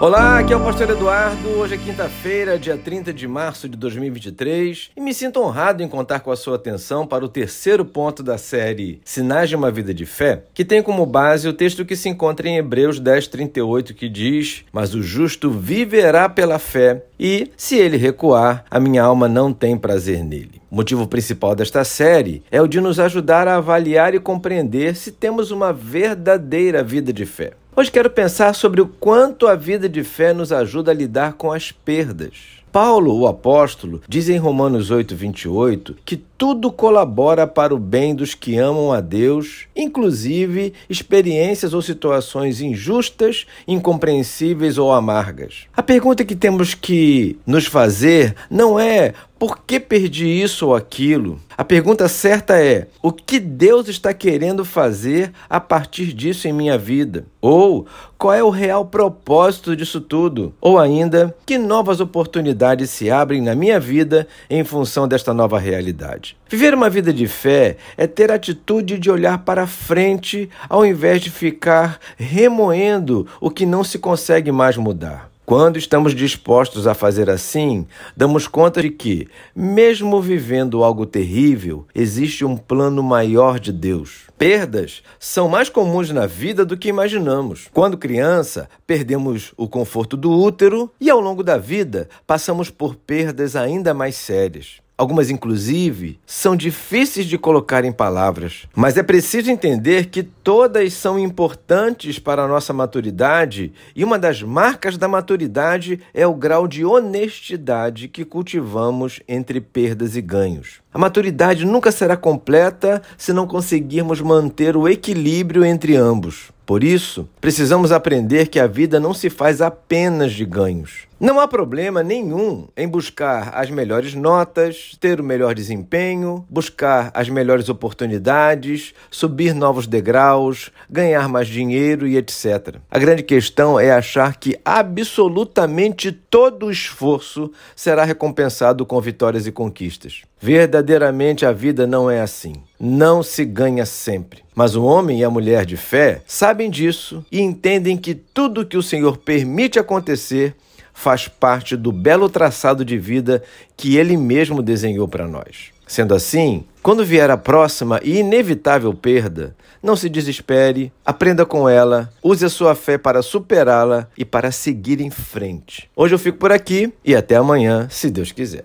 Olá, aqui é o Pastor Eduardo. Hoje é quinta-feira, dia 30 de março de 2023, e me sinto honrado em contar com a sua atenção para o terceiro ponto da série Sinais de uma Vida de Fé, que tem como base o texto que se encontra em Hebreus 10:38, que diz: "Mas o justo viverá pela fé, e se ele recuar, a minha alma não tem prazer nele." O motivo principal desta série é o de nos ajudar a avaliar e compreender se temos uma verdadeira vida de fé. Hoje quero pensar sobre o quanto a vida de fé nos ajuda a lidar com as perdas. Paulo, o apóstolo, diz em Romanos 8, 28 que tudo colabora para o bem dos que amam a Deus, inclusive experiências ou situações injustas, incompreensíveis ou amargas. A pergunta que temos que nos fazer não é por que perdi isso ou aquilo? A pergunta certa é: o que Deus está querendo fazer a partir disso em minha vida? Ou qual é o real propósito disso tudo? Ou ainda, que novas oportunidades se abrem na minha vida em função desta nova realidade? Viver uma vida de fé é ter a atitude de olhar para frente ao invés de ficar remoendo o que não se consegue mais mudar. Quando estamos dispostos a fazer assim, damos conta de que, mesmo vivendo algo terrível, existe um plano maior de Deus. Perdas são mais comuns na vida do que imaginamos. Quando criança, perdemos o conforto do útero e, ao longo da vida, passamos por perdas ainda mais sérias. Algumas, inclusive, são difíceis de colocar em palavras, mas é preciso entender que todas são importantes para a nossa maturidade e uma das marcas da maturidade é o grau de honestidade que cultivamos entre perdas e ganhos. A maturidade nunca será completa se não conseguirmos manter o equilíbrio entre ambos. Por isso, precisamos aprender que a vida não se faz apenas de ganhos. Não há problema nenhum em buscar as melhores notas, ter o melhor desempenho, buscar as melhores oportunidades, subir novos degraus, ganhar mais dinheiro e etc. A grande questão é achar que absolutamente todo o esforço será recompensado com vitórias e conquistas. Verdadeiramente a vida não é assim. Não se ganha sempre. Mas o homem e a mulher de fé sabem disso e entendem que tudo que o Senhor permite acontecer faz parte do belo traçado de vida que ele mesmo desenhou para nós. Sendo assim, quando vier a próxima e inevitável perda, não se desespere, aprenda com ela, use a sua fé para superá-la e para seguir em frente. Hoje eu fico por aqui e até amanhã, se Deus quiser.